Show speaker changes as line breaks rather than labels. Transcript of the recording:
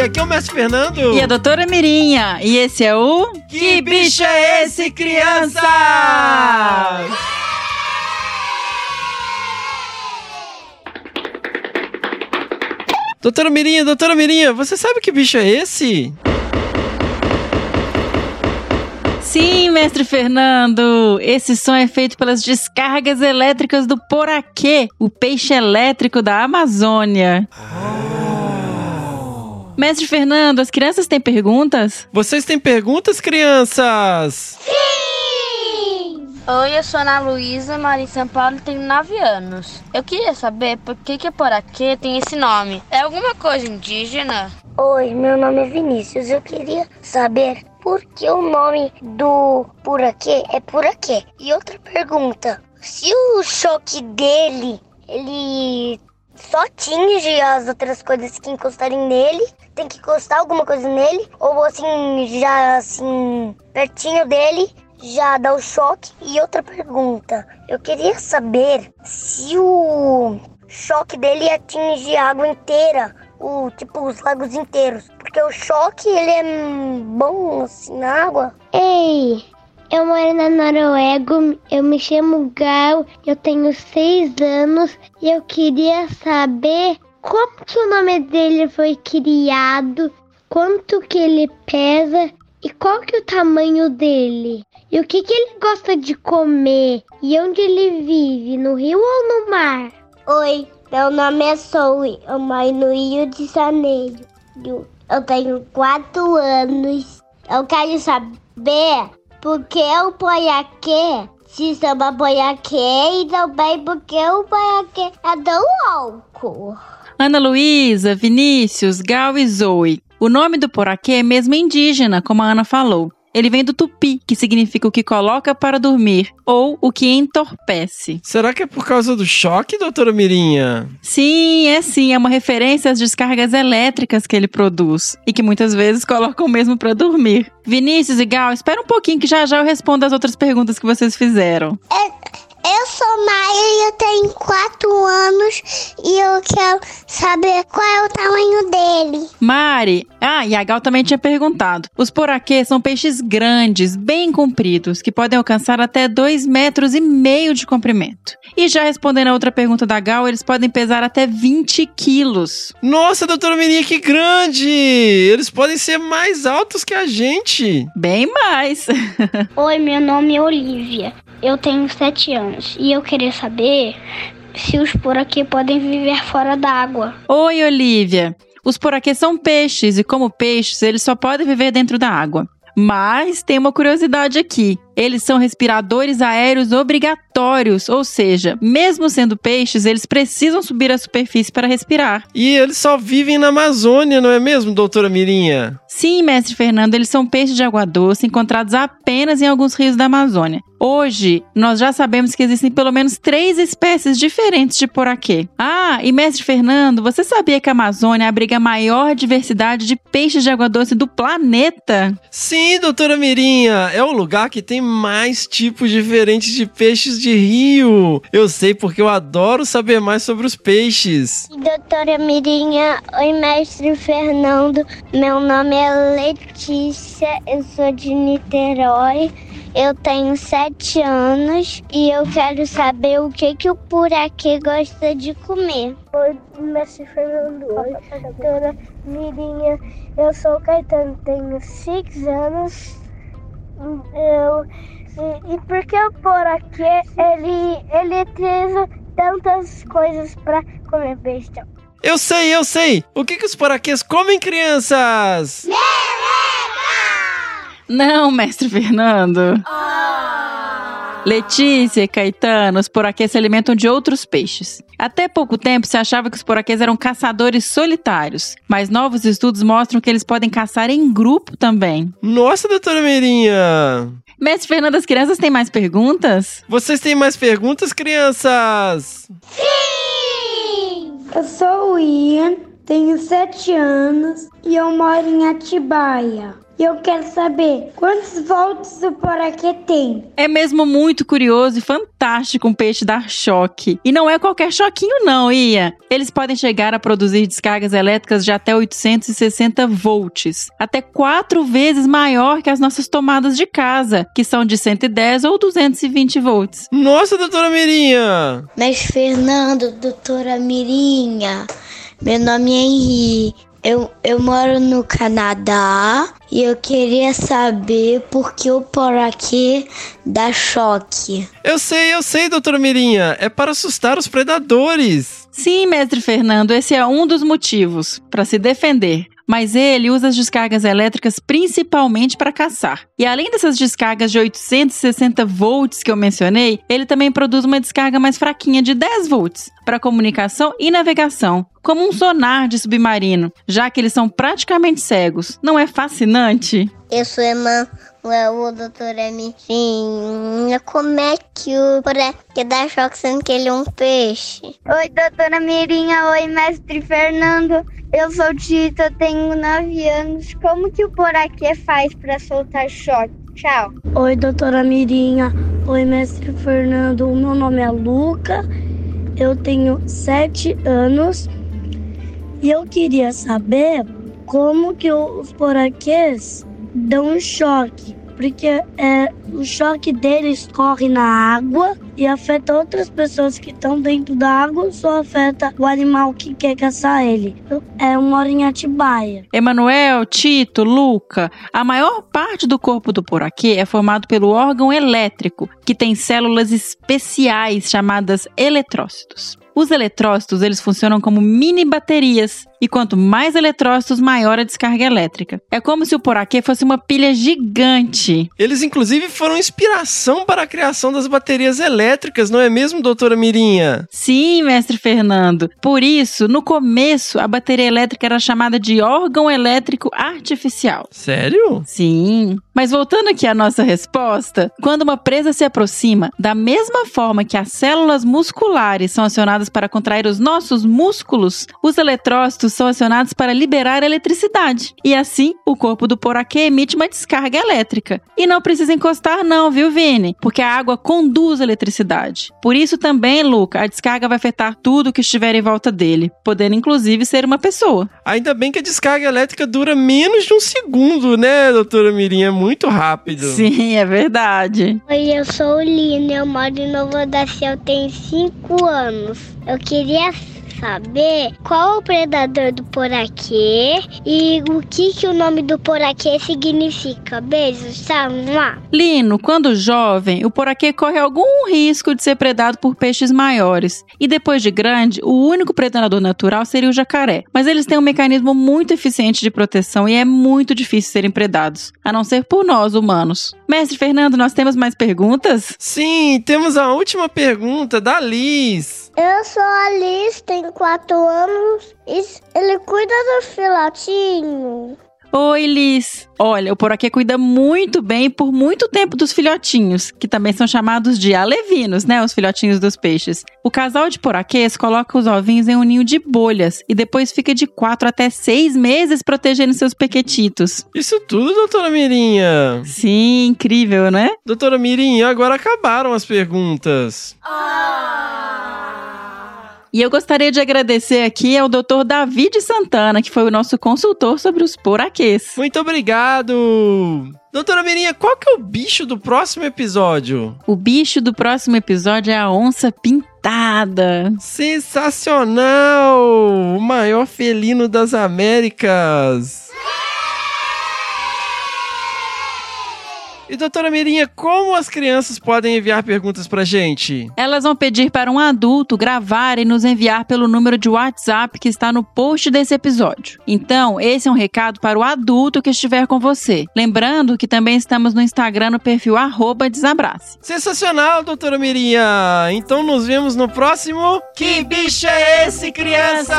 Aqui é o Mestre Fernando.
E a doutora Mirinha. E esse é o.
Que, que bicho é esse, crianças? Doutora Mirinha, doutora Mirinha, você sabe que bicho é esse?
Sim, mestre Fernando! Esse som é feito pelas descargas elétricas do Poraquê, o peixe elétrico da Amazônia. Oh. Mestre Fernando, as crianças têm perguntas?
Vocês têm perguntas, crianças?
Sim! Oi, eu sou Ana Luísa, moro em São Paulo e tenho 9 anos. Eu queria saber por que que Poraquê tem esse nome. É alguma coisa indígena?
Oi, meu nome é Vinícius. Eu queria saber porque o nome do Puraquê é Puraquê. E outra pergunta, se o choque dele, ele só atinge as outras coisas que encostarem nele, tem que encostar alguma coisa nele, ou assim, já assim, pertinho dele, já dá o choque. E outra pergunta, eu queria saber se o choque dele atinge a água inteira o tipo os lagos inteiros, porque o choque ele é bom assim na água.
Ei, eu moro na Noruega, eu me chamo Gal, eu tenho seis anos e eu queria saber como que o nome dele foi criado, quanto que ele pesa e qual que é o tamanho dele. E o que, que ele gosta de comer? E onde ele vive? No rio ou no mar?
Oi, meu nome é Zoe, eu moro no Rio de Janeiro. Eu tenho quatro anos. Eu quero saber por que o poiaquê se chama poiaquê e também porque o poiaquê é tão louco.
Ana Luísa, Vinícius, Gal e Zoe. O nome do poraquê é mesmo indígena, como a Ana falou. Ele vem do tupi, que significa o que coloca para dormir, ou o que entorpece.
Será que é por causa do choque, doutora Mirinha?
Sim, é sim. É uma referência às descargas elétricas que ele produz e que muitas vezes colocam mesmo para dormir. Vinícius e Gal, espera um pouquinho que já já eu respondo as outras perguntas que vocês fizeram.
É, eu sou Maia e eu tenho 4 anos e eu quero saber qual é o tamanho dele.
Mari, ah, e a Gal também tinha perguntado. Os poraquês são peixes grandes, bem compridos, que podem alcançar até 2 metros e meio de comprimento. E já respondendo a outra pergunta da Gal, eles podem pesar até 20 quilos.
Nossa, doutora Mirinha, que grande! Eles podem ser mais altos que a gente.
Bem mais.
Oi, meu nome é Olivia. Eu tenho 7 anos e eu queria saber se os poraquê podem viver fora d'água.
Oi, Olivia. Os poraquê são peixes e, como peixes, eles só podem viver dentro da água. Mas tem uma curiosidade aqui. Eles são respiradores aéreos obrigatórios, ou seja, mesmo sendo peixes, eles precisam subir à superfície para respirar.
E eles só vivem na Amazônia, não é mesmo, doutora Mirinha?
Sim, mestre Fernando, eles são peixes de água doce encontrados apenas em alguns rios da Amazônia. Hoje, nós já sabemos que existem pelo menos três espécies diferentes de poraquê. Ah, e mestre Fernando, você sabia que a Amazônia abriga a maior diversidade de peixes de água doce do planeta?
Sim, doutora Mirinha, é o lugar que tem mais tipos diferentes de peixes de rio. Eu sei porque eu adoro saber mais sobre os peixes.
Doutora Mirinha, oi mestre Fernando, meu nome é Letícia, eu sou de Niterói. Eu tenho sete anos e eu quero saber o que, que o Puraquê gosta de comer.
Oi, mestre Fernando. Oi, doutora Mirinha. Eu sou o Caetano, tenho seis anos eu, e, e porque o poraquê, ele, ele teve tantas coisas para comer besta.
Eu sei, eu sei! O que, que os poraquês comem, crianças?
Não, mestre Fernando.
Oh.
Letícia e Caetano, os poraquês se alimentam de outros peixes. Até pouco tempo se achava que os poraquês eram caçadores solitários, mas novos estudos mostram que eles podem caçar em grupo também.
Nossa, doutora Meirinha!
Mestre Fernando, as crianças têm mais perguntas?
Vocês têm mais perguntas, crianças?
Sim! Eu sou o Ian, tenho sete anos e eu moro em Atibaia.
E eu quero saber quantos volts o poraquê tem.
É mesmo muito curioso e fantástico um peixe dar choque. E não é qualquer choquinho não, Ia. Eles podem chegar a produzir descargas elétricas de até 860 volts, até quatro vezes maior que as nossas tomadas de casa, que são de 110 ou 220 volts.
Nossa, doutora Mirinha!
Mas Fernando, doutora Mirinha, meu nome é Henri. Eu, eu moro no Canadá e eu queria saber por que o poraquê dá choque.
Eu sei, eu sei, doutora Mirinha. É para assustar os predadores.
Sim, mestre Fernando, esse é um dos motivos para se defender mas ele usa as descargas elétricas principalmente para caçar. E além dessas descargas de 860 volts que eu mencionei, ele também produz uma descarga mais fraquinha de 10 volts para comunicação e navegação, como um sonar de submarino, já que eles são praticamente cegos. Não é fascinante?
Eu sou Emma o doutor Mirinha, como é que o que dá choque sendo que ele é um peixe?
Oi, doutora Mirinha, oi, mestre Fernando. Eu sou Tita, tenho 9 anos. Como que o poraquê faz para soltar choque? Tchau.
Oi, doutora Mirinha. Oi, mestre Fernando. O meu nome é Luca. Eu tenho 7 anos. E eu queria saber como que os poraquês dão choque porque é, o choque deles corre na água e afeta outras pessoas que estão dentro da água, só afeta o animal que quer caçar ele. É uma hora em Atibaia.
Emanuel, Tito, Luca, a maior parte do corpo do poraquê é formado pelo órgão elétrico, que tem células especiais chamadas eletrócitos. Os eletrócitos, eles funcionam como mini baterias e quanto mais eletrócitos, maior a descarga elétrica. É como se o poraquê fosse uma pilha gigante.
Eles inclusive foram inspiração para a criação das baterias elétricas, não é mesmo, doutora Mirinha?
Sim, mestre Fernando. Por isso, no começo, a bateria elétrica era chamada de órgão elétrico artificial.
Sério?
Sim. Mas voltando aqui à nossa resposta, quando uma presa se aproxima, da mesma forma que as células musculares são acionadas para contrair os nossos músculos, os eletrócitos são acionados para liberar eletricidade. E assim, o corpo do poraquê emite uma descarga elétrica. E não precisa encostar não, viu, Vini? Porque a água conduz a eletricidade. Por isso também, Luca, a descarga vai afetar tudo que estiver em volta dele, podendo inclusive ser uma pessoa.
Ainda bem que a descarga elétrica dura menos de um segundo, né, doutora Mirinha? É muito rápido.
Sim, é verdade.
Oi, eu sou o Lina, eu moro em Novo Odacel, eu tenho 5 anos. Eu queria saber qual é o predador do poraquê e o que, que o nome do poraquê significa. Beijos, tchau.
Lino, quando jovem, o poraquê corre algum risco de ser predado por peixes maiores. E depois de grande, o único predador natural seria o jacaré. Mas eles têm um mecanismo muito eficiente de proteção e é muito difícil serem predados, a não ser por nós, humanos. Mestre Fernando, nós temos mais perguntas?
Sim, temos a última pergunta da Liz.
Eu sou a Liz, tenho quatro anos e ele cuida do filhotinho.
Oi, Liz. Olha, o Poraquê cuida muito bem por muito tempo dos filhotinhos, que também são chamados de alevinos, né? Os filhotinhos dos peixes. O casal de poraquês coloca os ovinhos em um ninho de bolhas e depois fica de quatro até seis meses protegendo seus pequetitos.
Isso tudo, doutora Mirinha?
Sim, incrível, né?
Doutora Mirinha, agora acabaram as perguntas.
Ah! E eu gostaria de agradecer aqui ao Dr. David Santana, que foi o nosso consultor sobre os poraquês.
Muito obrigado! Doutora Mirinha, qual que é o bicho do próximo episódio?
O bicho do próximo episódio é a onça pintada.
Sensacional! O maior felino das Américas. E doutora Mirinha, como as crianças podem enviar perguntas pra gente?
Elas vão pedir para um adulto gravar e nos enviar pelo número de WhatsApp que está no post desse episódio. Então, esse é um recado para o adulto que estiver com você. Lembrando que também estamos no Instagram no perfil Desabrace.
Sensacional, doutora Mirinha! Então nos vemos no próximo.
Que bicho é esse, criança?